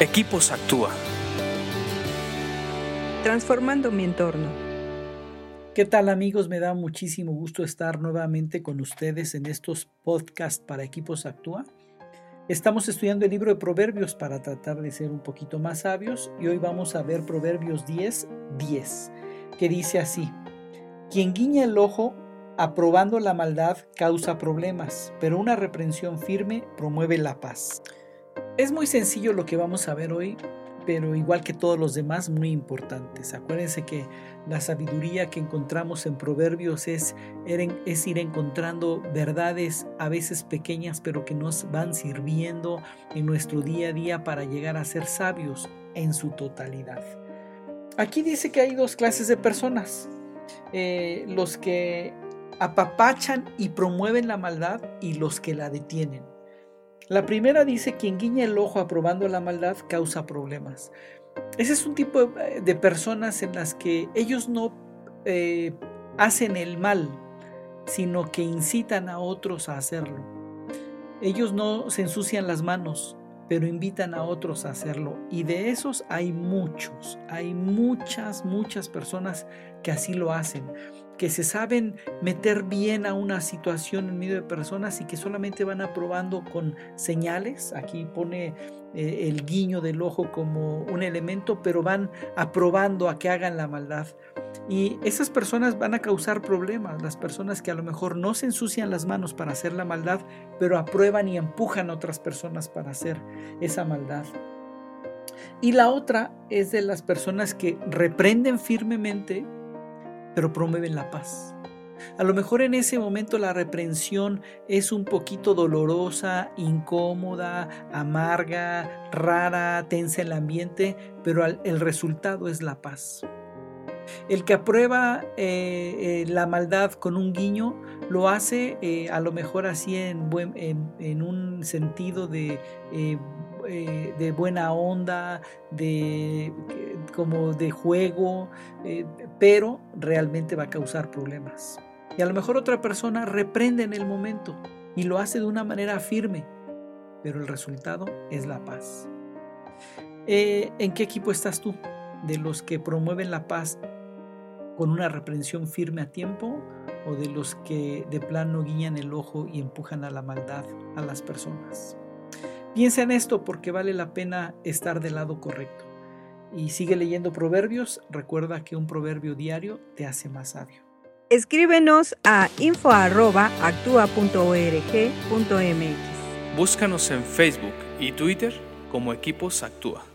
Equipos Actúa. Transformando mi entorno. ¿Qué tal amigos? Me da muchísimo gusto estar nuevamente con ustedes en estos podcasts para Equipos Actúa. Estamos estudiando el libro de Proverbios para tratar de ser un poquito más sabios y hoy vamos a ver Proverbios 10, 10, que dice así, quien guiña el ojo aprobando la maldad causa problemas, pero una reprensión firme promueve la paz. Es muy sencillo lo que vamos a ver hoy, pero igual que todos los demás, muy importantes. Acuérdense que la sabiduría que encontramos en Proverbios es, ir encontrando verdades a veces pequeñas, pero que nos van sirviendo en nuestro día a día para llegar a ser sabios en su totalidad. Aquí dice que hay dos clases de personas. Eh, los que apapachan y promueven la maldad y los que la detienen. La primera dice, quien guiña el ojo aprobando la maldad causa problemas. Ese es un tipo de personas en las que ellos no eh, hacen el mal, sino que incitan a otros a hacerlo. Ellos no se ensucian las manos, pero invitan a otros a hacerlo. Y de esos hay muchos, hay muchas, muchas personas que así lo hacen que se saben meter bien a una situación en medio de personas y que solamente van aprobando con señales. Aquí pone eh, el guiño del ojo como un elemento, pero van aprobando a que hagan la maldad. Y esas personas van a causar problemas, las personas que a lo mejor no se ensucian las manos para hacer la maldad, pero aprueban y empujan a otras personas para hacer esa maldad. Y la otra es de las personas que reprenden firmemente pero promueven la paz. A lo mejor en ese momento la reprensión es un poquito dolorosa, incómoda, amarga, rara, tensa el ambiente, pero el resultado es la paz. El que aprueba eh, eh, la maldad con un guiño lo hace eh, a lo mejor así en, en un sentido de de buena onda, de, como de juego, pero realmente va a causar problemas. Y a lo mejor otra persona reprende en el momento y lo hace de una manera firme, pero el resultado es la paz. ¿En qué equipo estás tú? ¿De los que promueven la paz con una reprensión firme a tiempo o de los que de plano guían el ojo y empujan a la maldad a las personas? Piensa en esto porque vale la pena estar del lado correcto. Y sigue leyendo proverbios. Recuerda que un proverbio diario te hace más sabio. Escríbenos a info.actua.org.mx. Búscanos en Facebook y Twitter como Equipos Actúa.